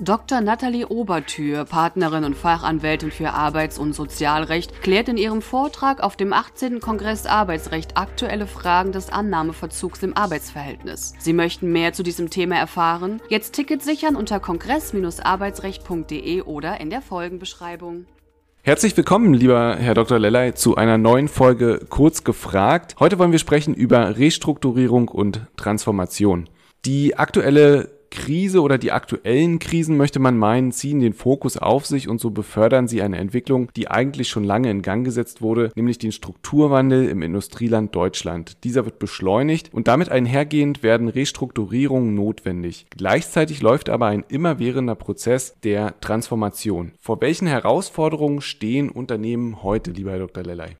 Dr. Nathalie Obertür, Partnerin und Fachanwältin für Arbeits- und Sozialrecht, klärt in ihrem Vortrag auf dem 18. Kongress Arbeitsrecht aktuelle Fragen des Annahmeverzugs im Arbeitsverhältnis. Sie möchten mehr zu diesem Thema erfahren? Jetzt Ticket sichern unter kongress-arbeitsrecht.de oder in der Folgenbeschreibung. Herzlich willkommen, lieber Herr Dr. Lellay, zu einer neuen Folge Kurz gefragt. Heute wollen wir sprechen über Restrukturierung und Transformation. Die aktuelle Krise oder die aktuellen Krisen, möchte man meinen, ziehen den Fokus auf sich und so befördern sie eine Entwicklung, die eigentlich schon lange in Gang gesetzt wurde, nämlich den Strukturwandel im Industrieland Deutschland. Dieser wird beschleunigt und damit einhergehend werden Restrukturierungen notwendig. Gleichzeitig läuft aber ein immerwährender Prozess der Transformation. Vor welchen Herausforderungen stehen Unternehmen heute, lieber Herr Dr. Lellay?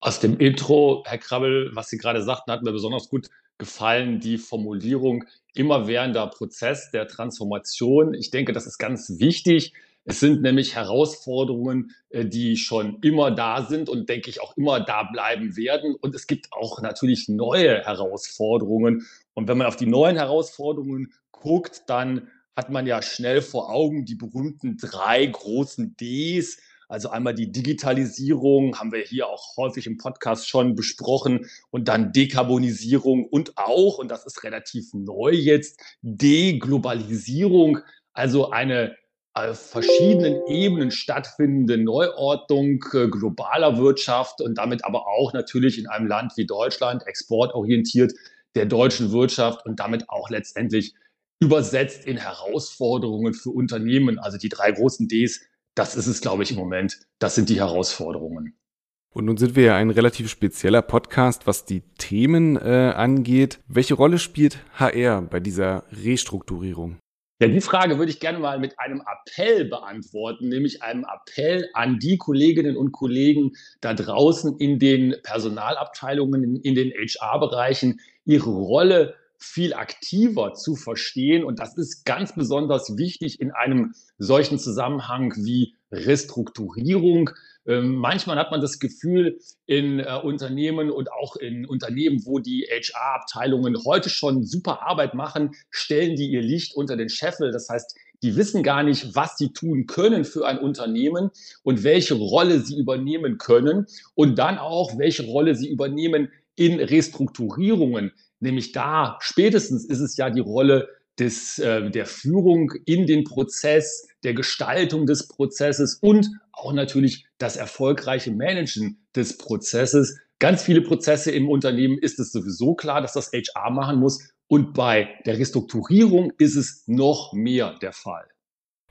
Aus dem Intro, Herr Krabbel, was Sie gerade sagten, hat mir besonders gut gefallen, die Formulierung immerwährender Prozess der Transformation. Ich denke, das ist ganz wichtig. Es sind nämlich Herausforderungen, äh, die schon immer da sind und denke ich auch immer da bleiben werden. Und es gibt auch natürlich neue Herausforderungen. Und wenn man auf die neuen Herausforderungen guckt, dann hat man ja schnell vor Augen die berühmten drei großen Ds, also einmal die Digitalisierung haben wir hier auch häufig im Podcast schon besprochen und dann Dekarbonisierung und auch, und das ist relativ neu jetzt, Deglobalisierung, also eine auf verschiedenen Ebenen stattfindende Neuordnung äh, globaler Wirtschaft und damit aber auch natürlich in einem Land wie Deutschland exportorientiert der deutschen Wirtschaft und damit auch letztendlich übersetzt in Herausforderungen für Unternehmen. Also die drei großen Ds das ist es, glaube ich, im Moment. Das sind die Herausforderungen. Und nun sind wir ja ein relativ spezieller Podcast, was die Themen äh, angeht. Welche Rolle spielt HR bei dieser Restrukturierung? Ja, die Frage würde ich gerne mal mit einem Appell beantworten, nämlich einem Appell an die Kolleginnen und Kollegen da draußen in den Personalabteilungen, in, in den HR-Bereichen, ihre Rolle viel aktiver zu verstehen. Und das ist ganz besonders wichtig in einem solchen Zusammenhang wie Restrukturierung. Ähm, manchmal hat man das Gefühl in äh, Unternehmen und auch in Unternehmen, wo die HR-Abteilungen heute schon super Arbeit machen, stellen die ihr Licht unter den Scheffel. Das heißt, die wissen gar nicht, was sie tun können für ein Unternehmen und welche Rolle sie übernehmen können und dann auch, welche Rolle sie übernehmen in Restrukturierungen. Nämlich da spätestens ist es ja die Rolle des, äh, der Führung in den Prozess, der Gestaltung des Prozesses und auch natürlich das erfolgreiche Managen des Prozesses. Ganz viele Prozesse im Unternehmen ist es sowieso klar, dass das HR machen muss. Und bei der Restrukturierung ist es noch mehr der Fall.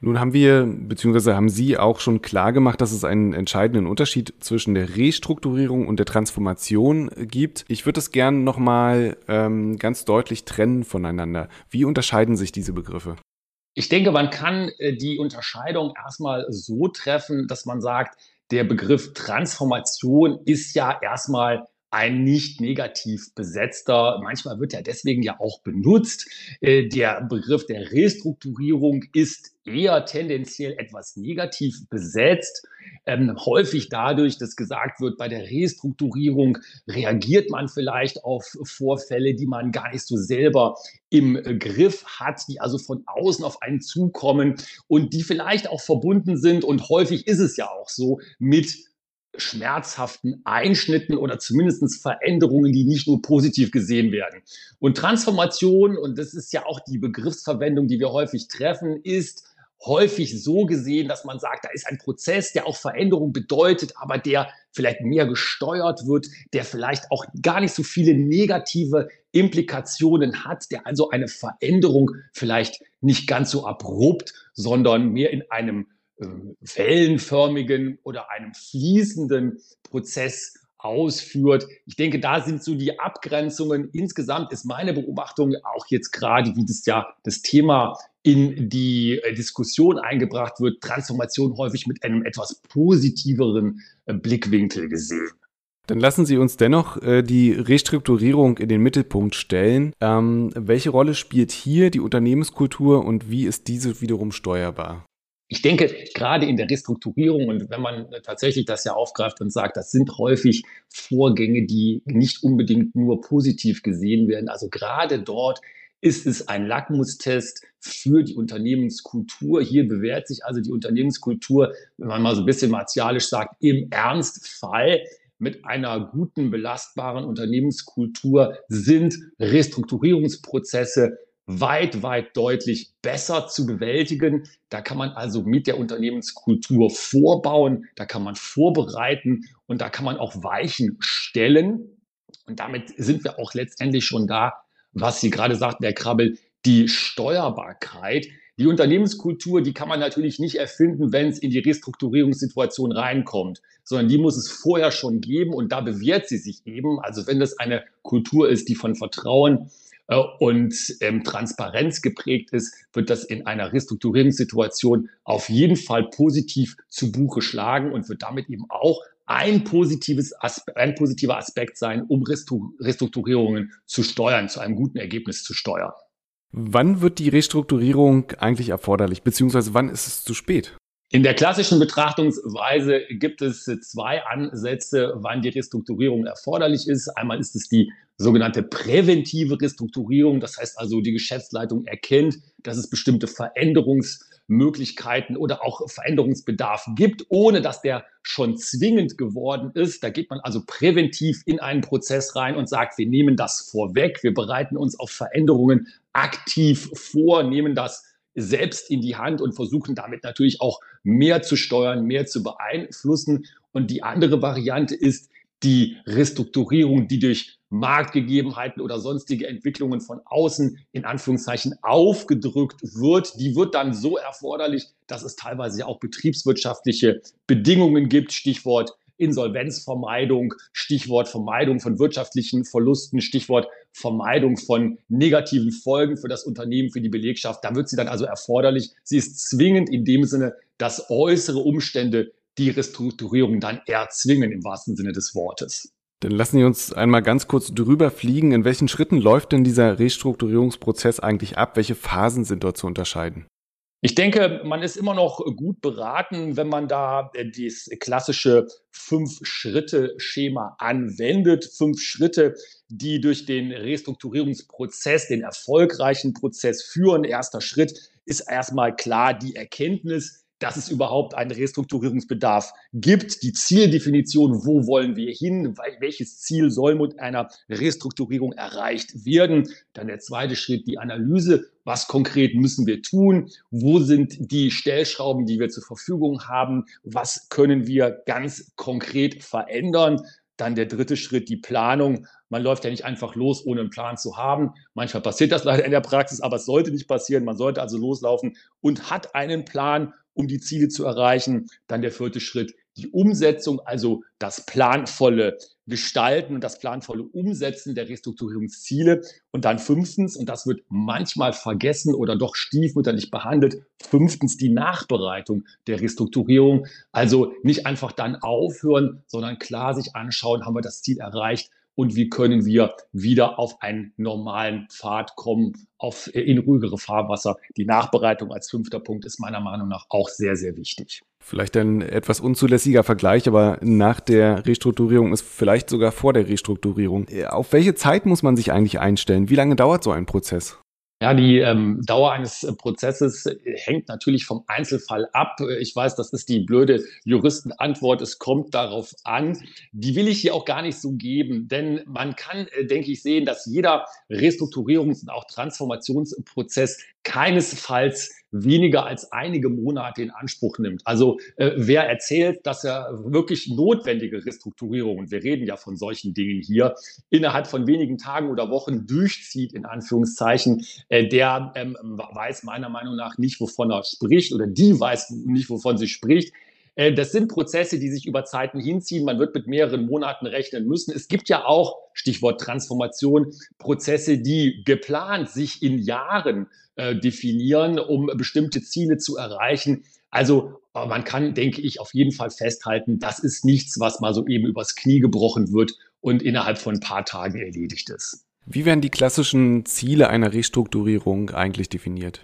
Nun haben wir, beziehungsweise haben Sie auch schon klar gemacht, dass es einen entscheidenden Unterschied zwischen der Restrukturierung und der Transformation gibt. Ich würde es gerne nochmal ähm, ganz deutlich trennen voneinander. Wie unterscheiden sich diese Begriffe? Ich denke, man kann äh, die Unterscheidung erstmal so treffen, dass man sagt, der Begriff Transformation ist ja erstmal ein nicht negativ besetzter. Manchmal wird er deswegen ja auch benutzt. Äh, der Begriff der Restrukturierung ist eher tendenziell etwas negativ besetzt. Ähm, häufig dadurch, dass gesagt wird, bei der Restrukturierung reagiert man vielleicht auf Vorfälle, die man gar nicht so selber im Griff hat, die also von außen auf einen zukommen und die vielleicht auch verbunden sind. Und häufig ist es ja auch so mit schmerzhaften Einschnitten oder zumindest Veränderungen, die nicht nur positiv gesehen werden. Und Transformation, und das ist ja auch die Begriffsverwendung, die wir häufig treffen, ist häufig so gesehen, dass man sagt, da ist ein Prozess, der auch Veränderung bedeutet, aber der vielleicht mehr gesteuert wird, der vielleicht auch gar nicht so viele negative Implikationen hat, der also eine Veränderung vielleicht nicht ganz so abrupt, sondern mehr in einem wellenförmigen oder einem fließenden Prozess ausführt. Ich denke, da sind so die Abgrenzungen. Insgesamt ist meine Beobachtung auch jetzt gerade, wie das ja das Thema in die äh, Diskussion eingebracht wird, Transformation häufig mit einem etwas positiveren äh, Blickwinkel gesehen. Dann lassen Sie uns dennoch äh, die Restrukturierung in den Mittelpunkt stellen. Ähm, welche Rolle spielt hier die Unternehmenskultur und wie ist diese wiederum steuerbar? Ich denke, gerade in der Restrukturierung und wenn man tatsächlich das ja aufgreift und sagt, das sind häufig Vorgänge, die nicht unbedingt nur positiv gesehen werden. Also gerade dort ist es ein Lackmustest für die Unternehmenskultur. Hier bewährt sich also die Unternehmenskultur, wenn man mal so ein bisschen martialisch sagt, im Ernstfall mit einer guten, belastbaren Unternehmenskultur sind Restrukturierungsprozesse weit, weit deutlich besser zu bewältigen. Da kann man also mit der Unternehmenskultur vorbauen, da kann man vorbereiten und da kann man auch Weichen stellen. Und damit sind wir auch letztendlich schon da, was Sie gerade sagten, Herr Krabbel, die Steuerbarkeit. Die Unternehmenskultur, die kann man natürlich nicht erfinden, wenn es in die Restrukturierungssituation reinkommt, sondern die muss es vorher schon geben und da bewährt sie sich eben. Also wenn das eine Kultur ist, die von Vertrauen und ähm, Transparenz geprägt ist, wird das in einer Restrukturierungssituation auf jeden Fall positiv zu Buche schlagen und wird damit eben auch ein, positives Aspe ein positiver Aspekt sein, um Restrukturierungen zu steuern, zu einem guten Ergebnis zu steuern. Wann wird die Restrukturierung eigentlich erforderlich, beziehungsweise wann ist es zu spät? In der klassischen Betrachtungsweise gibt es zwei Ansätze, wann die Restrukturierung erforderlich ist. Einmal ist es die sogenannte präventive Restrukturierung. Das heißt also, die Geschäftsleitung erkennt, dass es bestimmte Veränderungsmöglichkeiten oder auch Veränderungsbedarf gibt, ohne dass der schon zwingend geworden ist. Da geht man also präventiv in einen Prozess rein und sagt, wir nehmen das vorweg, wir bereiten uns auf Veränderungen aktiv vor, nehmen das selbst in die Hand und versuchen damit natürlich auch mehr zu steuern, mehr zu beeinflussen. Und die andere Variante ist die Restrukturierung, die durch Marktgegebenheiten oder sonstige Entwicklungen von außen in Anführungszeichen aufgedrückt wird, die wird dann so erforderlich, dass es teilweise auch betriebswirtschaftliche Bedingungen gibt. Stichwort Insolvenzvermeidung, Stichwort Vermeidung von wirtschaftlichen Verlusten, Stichwort Vermeidung von negativen Folgen für das Unternehmen, für die Belegschaft. Da wird sie dann also erforderlich. Sie ist zwingend in dem Sinne, dass äußere Umstände die Restrukturierung dann erzwingen im wahrsten Sinne des Wortes. Dann lassen Sie uns einmal ganz kurz drüber fliegen. In welchen Schritten läuft denn dieser Restrukturierungsprozess eigentlich ab? Welche Phasen sind dort zu unterscheiden? Ich denke, man ist immer noch gut beraten, wenn man da äh, das klassische Fünf-Schritte-Schema anwendet. Fünf Schritte, die durch den Restrukturierungsprozess, den erfolgreichen Prozess führen. Erster Schritt ist erstmal klar die Erkenntnis, dass es überhaupt einen Restrukturierungsbedarf gibt, die Zieldefinition, wo wollen wir hin, welches Ziel soll mit einer Restrukturierung erreicht werden. Dann der zweite Schritt, die Analyse, was konkret müssen wir tun, wo sind die Stellschrauben, die wir zur Verfügung haben, was können wir ganz konkret verändern. Dann der dritte Schritt, die Planung. Man läuft ja nicht einfach los, ohne einen Plan zu haben. Manchmal passiert das leider in der Praxis, aber es sollte nicht passieren. Man sollte also loslaufen und hat einen Plan um die Ziele zu erreichen. Dann der vierte Schritt, die Umsetzung, also das planvolle Gestalten und das planvolle Umsetzen der Restrukturierungsziele. Und dann fünftens, und das wird manchmal vergessen oder doch stiefmütterlich behandelt, fünftens die Nachbereitung der Restrukturierung. Also nicht einfach dann aufhören, sondern klar sich anschauen, haben wir das Ziel erreicht und wie können wir wieder auf einen normalen Pfad kommen, auf, äh, in ruhigere Fahrwasser. Die Nachbereitung als fünfter Punkt ist meiner Meinung nach auch sehr, sehr wichtig. Vielleicht ein etwas unzulässiger Vergleich, aber nach der Restrukturierung ist vielleicht sogar vor der Restrukturierung. Äh, auf welche Zeit muss man sich eigentlich einstellen? Wie lange dauert so ein Prozess? Ja, die ähm, Dauer eines äh, Prozesses äh, hängt natürlich vom Einzelfall ab. Ich weiß, das ist die blöde Juristenantwort. Es kommt darauf an. Die will ich hier auch gar nicht so geben, denn man kann, äh, denke ich, sehen, dass jeder Restrukturierungs- und auch Transformationsprozess keinesfalls weniger als einige Monate in Anspruch nimmt. Also äh, wer erzählt, dass er wirklich notwendige Restrukturierungen, wir reden ja von solchen Dingen hier, innerhalb von wenigen Tagen oder Wochen durchzieht, in Anführungszeichen, äh, der ähm, weiß meiner Meinung nach nicht, wovon er spricht oder die weiß nicht, wovon sie spricht. Äh, das sind Prozesse, die sich über Zeiten hinziehen. Man wird mit mehreren Monaten rechnen müssen. Es gibt ja auch, Stichwort Transformation, Prozesse, die geplant sich in Jahren äh, definieren, um bestimmte Ziele zu erreichen. Also Aber man kann, denke ich, auf jeden Fall festhalten, das ist nichts, was mal so eben übers Knie gebrochen wird und innerhalb von ein paar Tagen erledigt ist. Wie werden die klassischen Ziele einer Restrukturierung eigentlich definiert?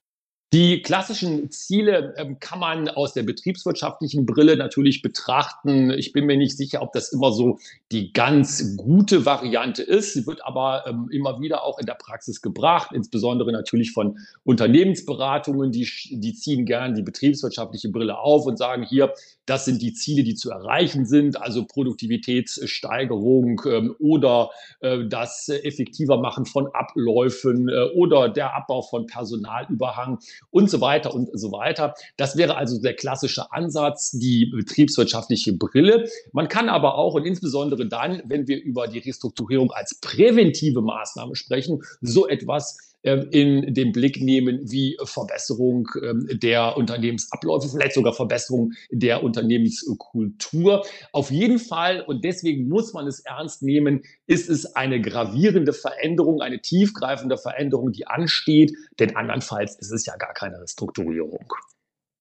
Die klassischen Ziele ähm, kann man aus der betriebswirtschaftlichen Brille natürlich betrachten. Ich bin mir nicht sicher, ob das immer so die ganz gute Variante ist. Sie wird aber ähm, immer wieder auch in der Praxis gebracht, insbesondere natürlich von Unternehmensberatungen. Die, die ziehen gern die betriebswirtschaftliche Brille auf und sagen hier, das sind die Ziele, die zu erreichen sind, also Produktivitätssteigerung ähm, oder äh, das effektiver machen von Abläufen äh, oder der Abbau von Personalüberhang und so weiter und so weiter. Das wäre also der klassische Ansatz, die betriebswirtschaftliche Brille. Man kann aber auch und insbesondere dann, wenn wir über die Restrukturierung als präventive Maßnahme sprechen, so etwas in den Blick nehmen wie Verbesserung ähm, der Unternehmensabläufe, vielleicht sogar Verbesserung der Unternehmenskultur. Auf jeden Fall, und deswegen muss man es ernst nehmen, ist es eine gravierende Veränderung, eine tiefgreifende Veränderung, die ansteht, denn andernfalls ist es ja gar keine Restrukturierung.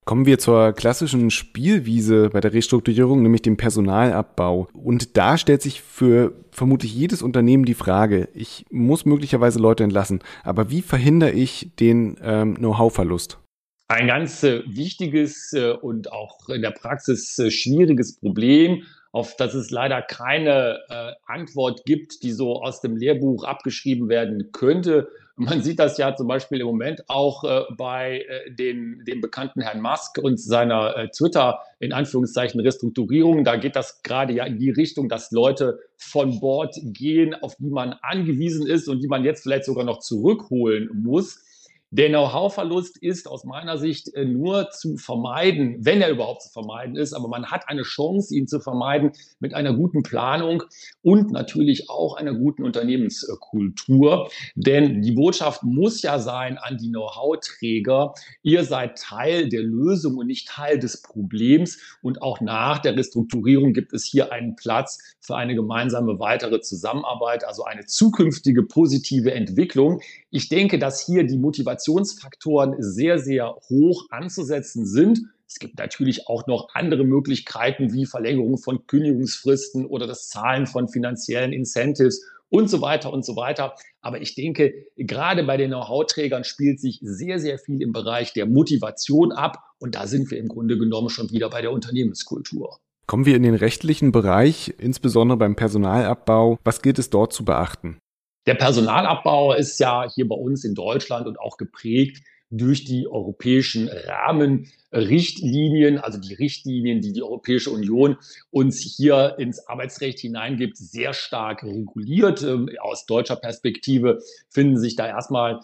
Kommen wir zur klassischen Spielwiese bei der Restrukturierung, nämlich dem Personalabbau. Und da stellt sich für vermutlich jedes Unternehmen die Frage, ich muss möglicherweise Leute entlassen, aber wie verhindere ich den ähm, Know-how-Verlust? Ein ganz äh, wichtiges äh, und auch in der Praxis äh, schwieriges Problem, auf das es leider keine äh, Antwort gibt, die so aus dem Lehrbuch abgeschrieben werden könnte. Man sieht das ja zum Beispiel im Moment auch äh, bei äh, den, dem bekannten Herrn Musk und seiner äh, Twitter in Anführungszeichen Restrukturierung. Da geht das gerade ja in die Richtung, dass Leute von Bord gehen, auf die man angewiesen ist und die man jetzt vielleicht sogar noch zurückholen muss. Der Know-how-Verlust ist aus meiner Sicht äh, nur zu vermeiden, wenn er überhaupt zu vermeiden ist. Aber man hat eine Chance, ihn zu vermeiden mit einer guten Planung und natürlich auch einer guten Unternehmenskultur. Denn die Botschaft muss ja sein an die Know-how-Träger, ihr seid Teil der Lösung und nicht Teil des Problems. Und auch nach der Restrukturierung gibt es hier einen Platz für eine gemeinsame weitere Zusammenarbeit, also eine zukünftige positive Entwicklung. Ich denke, dass hier die Motivationsfaktoren sehr, sehr hoch anzusetzen sind. Es gibt natürlich auch noch andere Möglichkeiten wie Verlängerung von Kündigungsfristen oder das Zahlen von finanziellen Incentives und so weiter und so weiter. Aber ich denke, gerade bei den Know-how-Trägern spielt sich sehr, sehr viel im Bereich der Motivation ab. Und da sind wir im Grunde genommen schon wieder bei der Unternehmenskultur. Kommen wir in den rechtlichen Bereich, insbesondere beim Personalabbau. Was gilt es dort zu beachten? Der Personalabbau ist ja hier bei uns in Deutschland und auch geprägt durch die europäischen Rahmenrichtlinien, also die Richtlinien, die die Europäische Union uns hier ins Arbeitsrecht hineingibt, sehr stark reguliert. Ähm, aus deutscher Perspektive finden sich da erstmal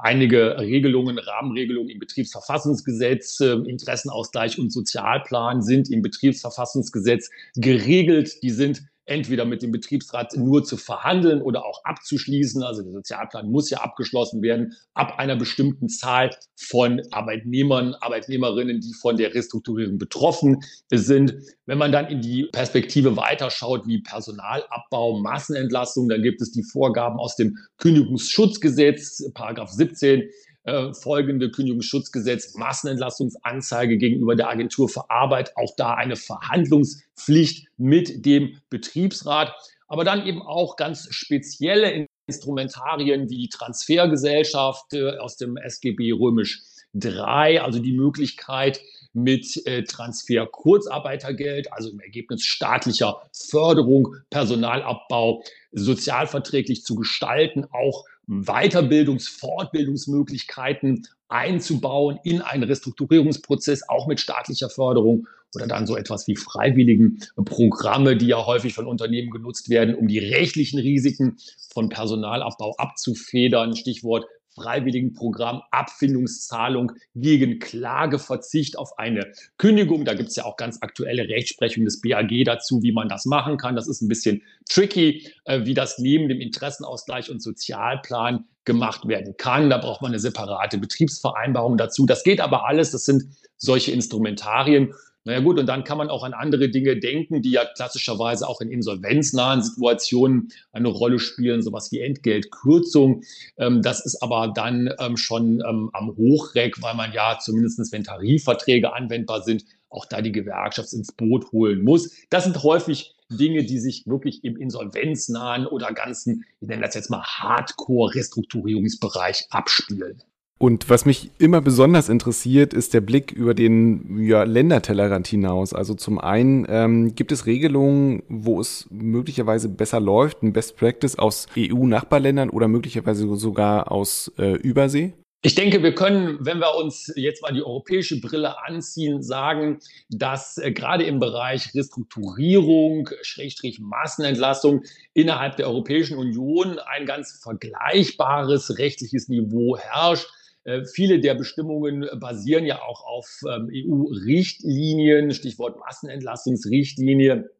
einige Regelungen, Rahmenregelungen im Betriebsverfassungsgesetz, ähm, Interessenausgleich und Sozialplan sind im Betriebsverfassungsgesetz geregelt. Die sind entweder mit dem Betriebsrat nur zu verhandeln oder auch abzuschließen. Also der Sozialplan muss ja abgeschlossen werden ab einer bestimmten Zahl von Arbeitnehmern, Arbeitnehmerinnen, die von der Restrukturierung betroffen sind. Wenn man dann in die Perspektive weiterschaut, wie Personalabbau, Massenentlassung, dann gibt es die Vorgaben aus dem Kündigungsschutzgesetz, Paragraph 17 äh, folgende Kündigungsschutzgesetz, Massenentlastungsanzeige gegenüber der Agentur für Arbeit, auch da eine Verhandlungspflicht mit dem Betriebsrat, aber dann eben auch ganz spezielle Instrumentarien wie die Transfergesellschaft äh, aus dem SGB römisch 3, also die Möglichkeit, mit äh, Transfer Kurzarbeitergeld, also im Ergebnis staatlicher Förderung, Personalabbau sozialverträglich zu gestalten, auch Weiterbildungs-, Fortbildungsmöglichkeiten einzubauen in einen Restrukturierungsprozess, auch mit staatlicher Förderung oder dann so etwas wie freiwilligen Programme, die ja häufig von Unternehmen genutzt werden, um die rechtlichen Risiken von Personalabbau abzufedern. Stichwort Freiwilligenprogramm Abfindungszahlung gegen Klageverzicht auf eine Kündigung. Da gibt es ja auch ganz aktuelle Rechtsprechung des BAG dazu, wie man das machen kann. Das ist ein bisschen tricky, äh, wie das neben dem Interessenausgleich und Sozialplan gemacht werden kann. Da braucht man eine separate Betriebsvereinbarung dazu. Das geht aber alles. Das sind solche Instrumentarien. Naja gut, und dann kann man auch an andere Dinge denken, die ja klassischerweise auch in insolvenznahen Situationen eine Rolle spielen, sowas wie Entgeltkürzung. Ähm, das ist aber dann ähm, schon ähm, am Hochreck, weil man ja zumindest, wenn Tarifverträge anwendbar sind, auch da die Gewerkschaft ins Boot holen muss. Das sind häufig Dinge, die sich wirklich im insolvenznahen oder ganzen, ich nenne das jetzt mal Hardcore-Restrukturierungsbereich abspielen. Und was mich immer besonders interessiert, ist der Blick über den ja, Ländertellerrand hinaus. Also zum einen ähm, gibt es Regelungen, wo es möglicherweise besser läuft, ein Best Practice aus EU-Nachbarländern oder möglicherweise sogar aus äh, Übersee? Ich denke, wir können, wenn wir uns jetzt mal die europäische Brille anziehen, sagen, dass äh, gerade im Bereich Restrukturierung, Schrägstrich Massenentlassung innerhalb der Europäischen Union ein ganz vergleichbares rechtliches Niveau herrscht. Äh, viele der Bestimmungen basieren ja auch auf ähm, EU-Richtlinien, Stichwort Massenentlassungsrichtlinie.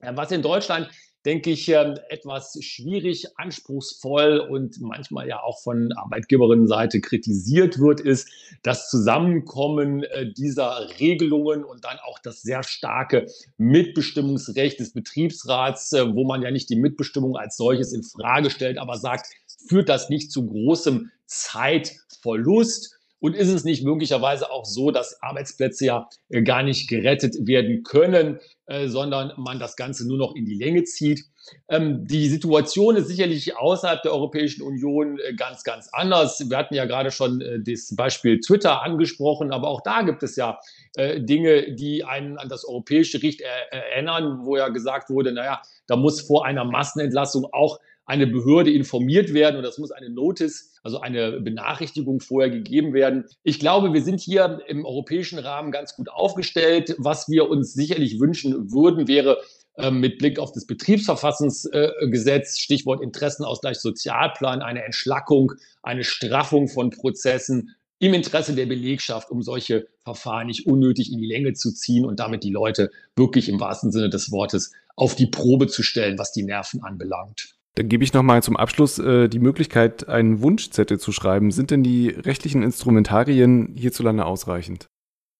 Was in Deutschland denke ich, ähm, etwas schwierig, anspruchsvoll und manchmal ja auch von Arbeitgeberinnenseite kritisiert wird, ist das Zusammenkommen äh, dieser Regelungen und dann auch das sehr starke Mitbestimmungsrecht des Betriebsrats, äh, wo man ja nicht die Mitbestimmung als solches in Frage stellt, aber sagt, führt das nicht zu großem Zeitverlust? Und ist es nicht möglicherweise auch so, dass Arbeitsplätze ja äh, gar nicht gerettet werden können, äh, sondern man das Ganze nur noch in die Länge zieht? Ähm, die Situation ist sicherlich außerhalb der Europäischen Union äh, ganz, ganz anders. Wir hatten ja gerade schon das Beispiel Twitter angesprochen, aber auch da gibt es ja Dinge, die einen an das europäische Recht erinnern, wo ja gesagt wurde, naja, da muss vor einer Massenentlassung auch eine Behörde informiert werden und das muss eine Notice, also eine Benachrichtigung vorher gegeben werden. Ich glaube, wir sind hier im europäischen Rahmen ganz gut aufgestellt. Was wir uns sicherlich wünschen würden, wäre ähm, mit Blick auf das Betriebsverfassungsgesetz, Stichwort Interessenausgleich Sozialplan, eine Entschlackung, eine Straffung von Prozessen im Interesse der Belegschaft, um solche Verfahren nicht unnötig in die Länge zu ziehen und damit die Leute wirklich im wahrsten Sinne des Wortes auf die Probe zu stellen, was die Nerven anbelangt. Dann gebe ich nochmal zum Abschluss äh, die Möglichkeit, einen Wunschzettel zu schreiben. Sind denn die rechtlichen Instrumentarien hierzulande ausreichend?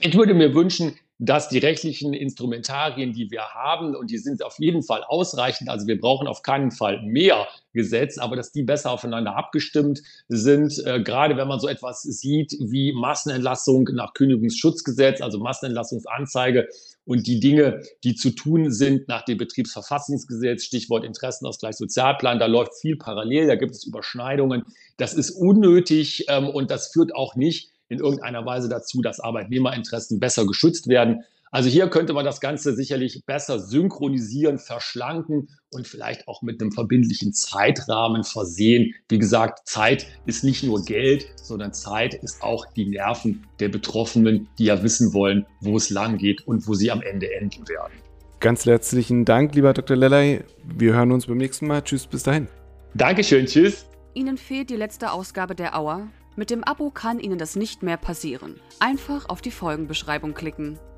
Ich würde mir wünschen, dass die rechtlichen Instrumentarien, die wir haben, und die sind auf jeden Fall ausreichend, also wir brauchen auf keinen Fall mehr Gesetz, aber dass die besser aufeinander abgestimmt sind, äh, gerade wenn man so etwas sieht wie Massenentlassung nach Kündigungsschutzgesetz, also Massenentlassungsanzeige und die Dinge, die zu tun sind nach dem Betriebsverfassungsgesetz, Stichwort Interessenausgleich Sozialplan, da läuft viel parallel, da gibt es Überschneidungen. Das ist unnötig ähm, und das führt auch nicht in irgendeiner Weise dazu, dass Arbeitnehmerinteressen besser geschützt werden. Also hier könnte man das Ganze sicherlich besser synchronisieren, verschlanken und vielleicht auch mit einem verbindlichen Zeitrahmen versehen. Wie gesagt, Zeit ist nicht nur Geld, sondern Zeit ist auch die Nerven der Betroffenen, die ja wissen wollen, wo es lang geht und wo sie am Ende enden werden. Ganz herzlichen Dank, lieber Dr. Lellay. Wir hören uns beim nächsten Mal. Tschüss, bis dahin. Dankeschön, tschüss. Ihnen fehlt die letzte Ausgabe der Auer. Mit dem Abo kann Ihnen das nicht mehr passieren. Einfach auf die Folgenbeschreibung klicken.